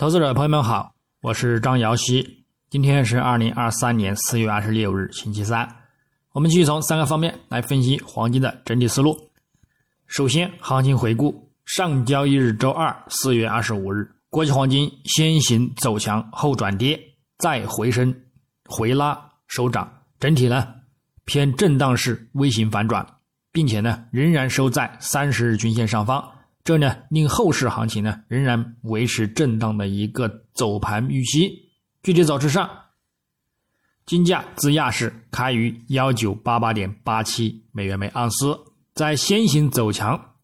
投资者朋友们好，我是张瑶希。今天是二零二三年四月二十六日，星期三。我们继续从三个方面来分析黄金的整体思路。首先，行情回顾上交易日周二四月二十五日，国际黄金先行走强后转跌，再回升回拉收涨，整体呢偏震荡式微型反转，并且呢仍然收在三十日均线上方。这呢，令后市行情呢仍然维持震荡的一个走盘预期。具体走势上，金价自亚市开于幺九八八点八七美元每盎司，在先行走强，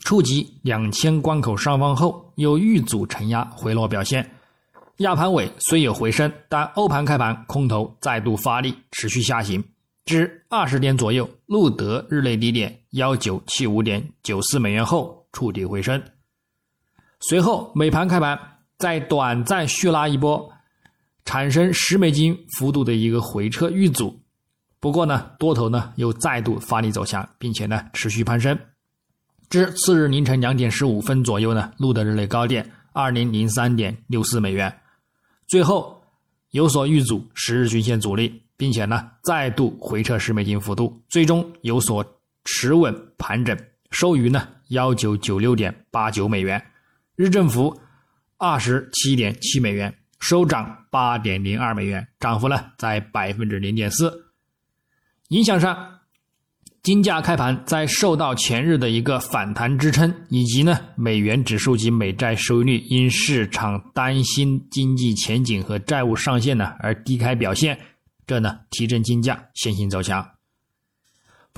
触及两千关口上方后，又遇阻承压回落表现。亚盘尾虽有回升，但欧盘开盘空头再度发力，持续下行。至二十点左右，录得日内低点幺九七五点九四美元后。触底回升，随后美盘开盘再短暂续拉一波，产生十美金幅度的一个回撤遇阻。不过呢，多头呢又再度发力走强，并且呢持续攀升，至次日凌晨两点十五分左右呢，录得日内高点二零零三点六四美元，最后有所遇阻十日均线阻力，并且呢再度回撤十美金幅度，最终有所持稳盘整，收于呢。幺九九六点八九美元，日振幅二十七点七美元，收涨八点零二美元，涨幅呢在百分之零点四。影响上，金价开盘在受到前日的一个反弹支撑，以及呢美元指数及美债收益率因市场担心经济前景和债务上限呢而低开表现，这呢提振金价先行走强。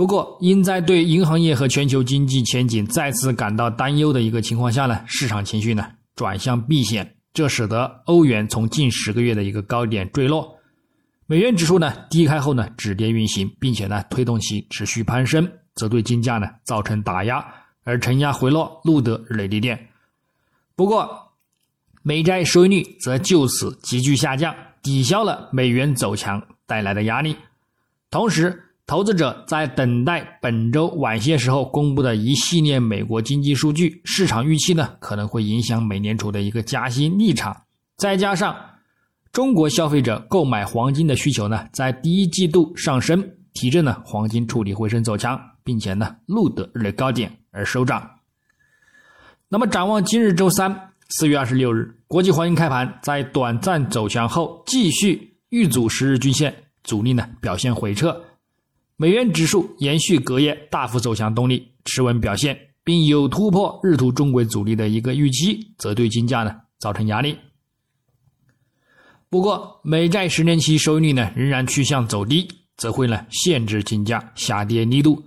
不过，因在对银行业和全球经济前景再次感到担忧的一个情况下呢，市场情绪呢转向避险，这使得欧元从近十个月的一个高点坠落，美元指数呢低开后呢止跌运行，并且呢推动其持续攀升，则对金价呢造成打压，而承压回落录得日内低点。不过，美债收益率则就此急剧下降，抵消了美元走强带来的压力，同时。投资者在等待本周晚些时候公布的一系列美国经济数据，市场预期呢可能会影响美联储的一个加息立场。再加上中国消费者购买黄金的需求呢，在第一季度上升，提振呢黄金触底回升走强，并且呢录得日内高点而收涨。那么展望今日周三四月二十六日，国际黄金开盘在短暂走强后，继续遇阻十日均线阻力呢表现回撤。美元指数延续隔夜大幅走强动力，持稳表现，并有突破日图中轨阻力的一个预期，则对金价呢造成压力。不过，美债十年期收益率呢仍然趋向走低，则会呢限制金价下跌力度。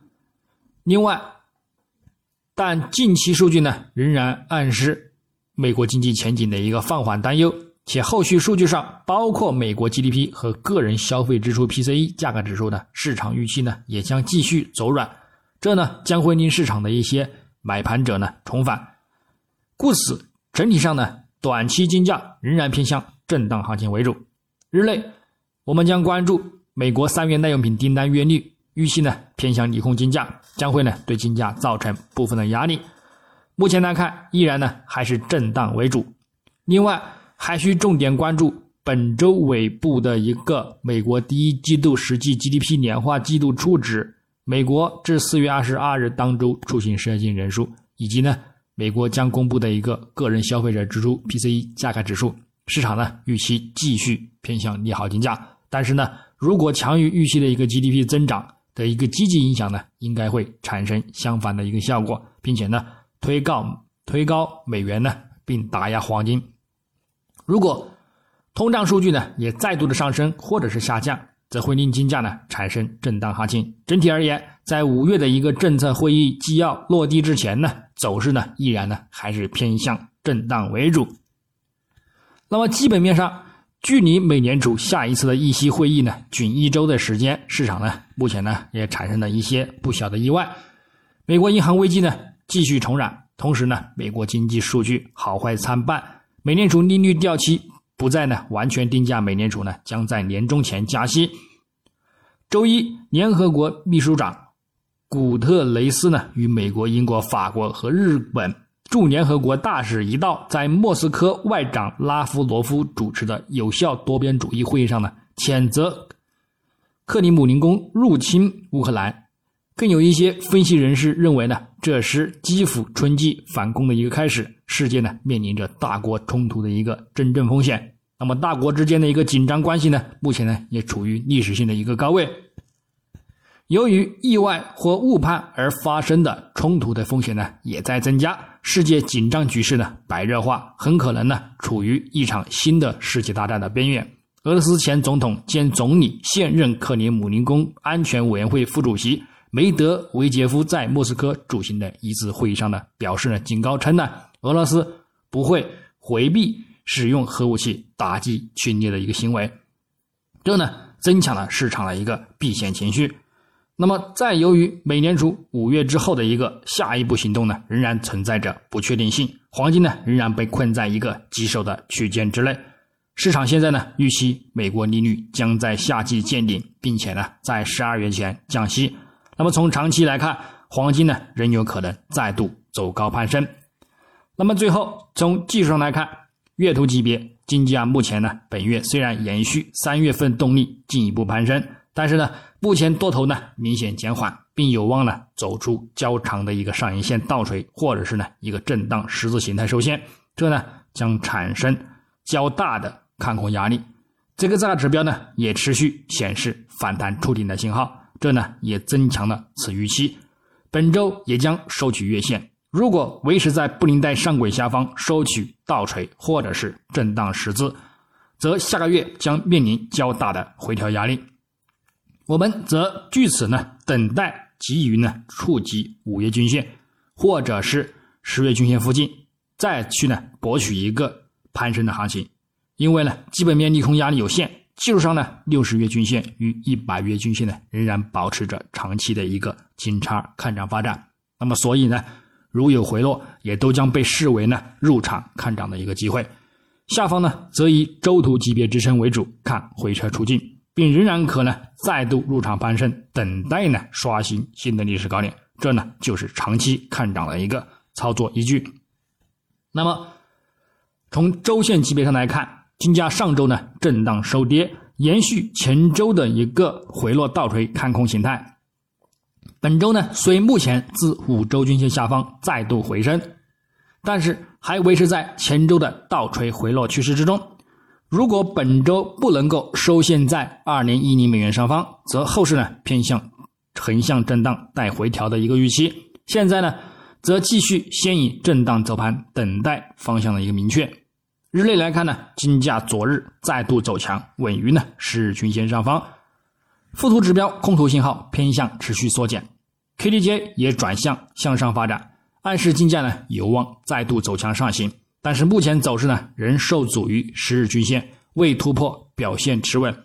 另外，但近期数据呢仍然暗示美国经济前景的一个放缓担忧。且后续数据上，包括美国 GDP 和个人消费支出 PCE 价格指数的市场预期呢，也将继续走软，这呢将会令市场的一些买盘者呢重返，故此整体上呢，短期金价仍然偏向震荡行情为主。日内，我们将关注美国三月耐用品订单月率，预期呢偏向利空，金价将会呢对金价造成部分的压力。目前来看，依然呢还是震荡为主。另外，还需重点关注本周尾部的一个美国第一季度实际 GDP 年化季度初值，美国至四月二十二日当周出行失业金人数，以及呢美国将公布的一个个人消费者支出 PCE 价格指数。市场呢预期继续偏向利好金价，但是呢如果强于预期的一个 GDP 增长的一个积极影响呢，应该会产生相反的一个效果，并且呢推高推高美元呢，并打压黄金。如果通胀数据呢也再度的上升或者是下降，则会令金价呢产生震荡行情。整体而言，在五月的一个政策会议纪要落地之前呢，走势呢依然呢还是偏向震荡为主。那么基本面上，距离美联储下一次的议息会议呢仅一周的时间，市场呢目前呢也产生了一些不小的意外。美国银行危机呢继续重燃，同时呢美国经济数据好坏参半。美联储利率掉期不再呢完全定价，美联储呢将在年中前加息。周一，联合国秘书长古特雷斯呢与美国、英国、法国和日本驻联合国大使一道在莫斯科外长拉夫罗夫主持的有效多边主义会议上呢，谴责克里姆林宫入侵乌克兰。更有一些分析人士认为呢，这是基辅春季反攻的一个开始，世界呢面临着大国冲突的一个真正风险。那么大国之间的一个紧张关系呢，目前呢也处于历史性的一个高位。由于意外或误判而发生的冲突的风险呢也在增加，世界紧张局势呢白热化，很可能呢处于一场新的世界大战的边缘。俄罗斯前总统兼总理、现任克里姆林宫安全委员会副主席。梅德韦杰夫在莫斯科主行的一次会议上呢，表示呢，警告称呢，俄罗斯不会回避使用核武器打击侵略的一个行为，这呢，增强了市场的一个避险情绪。那么，在由于美联储五月之后的一个下一步行动呢，仍然存在着不确定性，黄金呢，仍然被困在一个棘手的区间之内。市场现在呢，预期美国利率将在夏季见顶，并且呢，在十二月前降息。那么从长期来看，黄金呢仍有可能再度走高攀升。那么最后从技术上来看，月图级别金价目前呢本月虽然延续三月份动力进一步攀升，但是呢目前多头呢明显减缓，并有望呢走出较长的一个上影线倒锤，或者是呢一个震荡十字形态收线，这呢将产生较大的看空压力。这个大指标呢也持续显示反弹触顶的信号。这呢也增强了此预期，本周也将收取月线。如果维持在布林带上轨下方收取倒锤或者是震荡十字，则下个月将面临较大的回调压力。我们则据此呢等待急于呢触及五月均线或者是十月均线附近，再去呢博取一个攀升的行情。因为呢基本面利空压力有限。技术上呢，六十月均线与一百月均线呢仍然保持着长期的一个金叉看涨发展。那么，所以呢，如有回落，也都将被视为呢入场看涨的一个机会。下方呢，则以周图级别支撑为主，看回撤出境，并仍然可能再度入场攀升，等待呢刷新新的历史高点。这呢，就是长期看涨的一个操作依据。那么，从周线级别上来看。金价上周呢震荡收跌，延续前周的一个回落倒锤看空形态。本周呢虽目前自五周均线下方再度回升，但是还维持在前周的倒锤回落趋势之中。如果本周不能够收线在二零一零美元上方，则后市呢偏向横向震荡带回调的一个预期。现在呢则继续先以震荡走盘，等待方向的一个明确。日内来看呢，金价昨日再度走强，稳于呢十日均线上方，附图指标空头信号偏向持续缩减，KDJ 也转向向上发展，暗示金价呢有望再度走强上行。但是目前走势呢仍受阻于十日均线，未突破，表现持稳。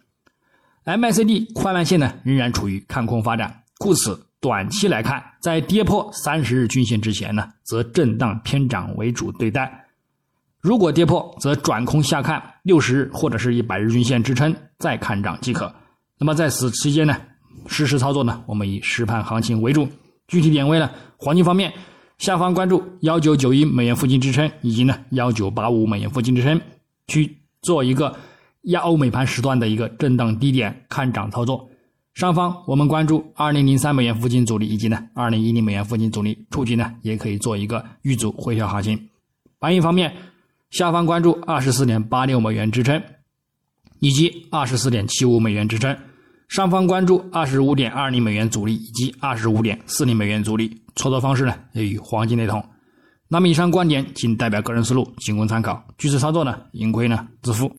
MACD 快慢线呢仍然处于看空发展，故此短期来看，在跌破三十日均线之前呢，则震荡偏涨为主对待。如果跌破，则转空下看六十日或者是一百日均线支撑，再看涨即可。那么在此期间呢，实时操作呢，我们以实盘行情为主。具体点位呢，黄金方面，下方关注幺九九一美元附近支撑，以及呢幺九八五美元附近支撑，去做一个亚欧美盘时段的一个震荡低点看涨操作。上方我们关注二零零三美元附近阻力，以及呢二零一零美元附近阻力，触及呢也可以做一个预阻回调行情。白银方面。下方关注二十四点八六美元支撑，以及二十四点七五美元支撑；上方关注二十五点二零美元阻力以及二十五点四零美元阻力。操作方式呢也与黄金雷同。那么以上观点仅代表个人思路，仅供参考。据此操作呢，盈亏呢自负。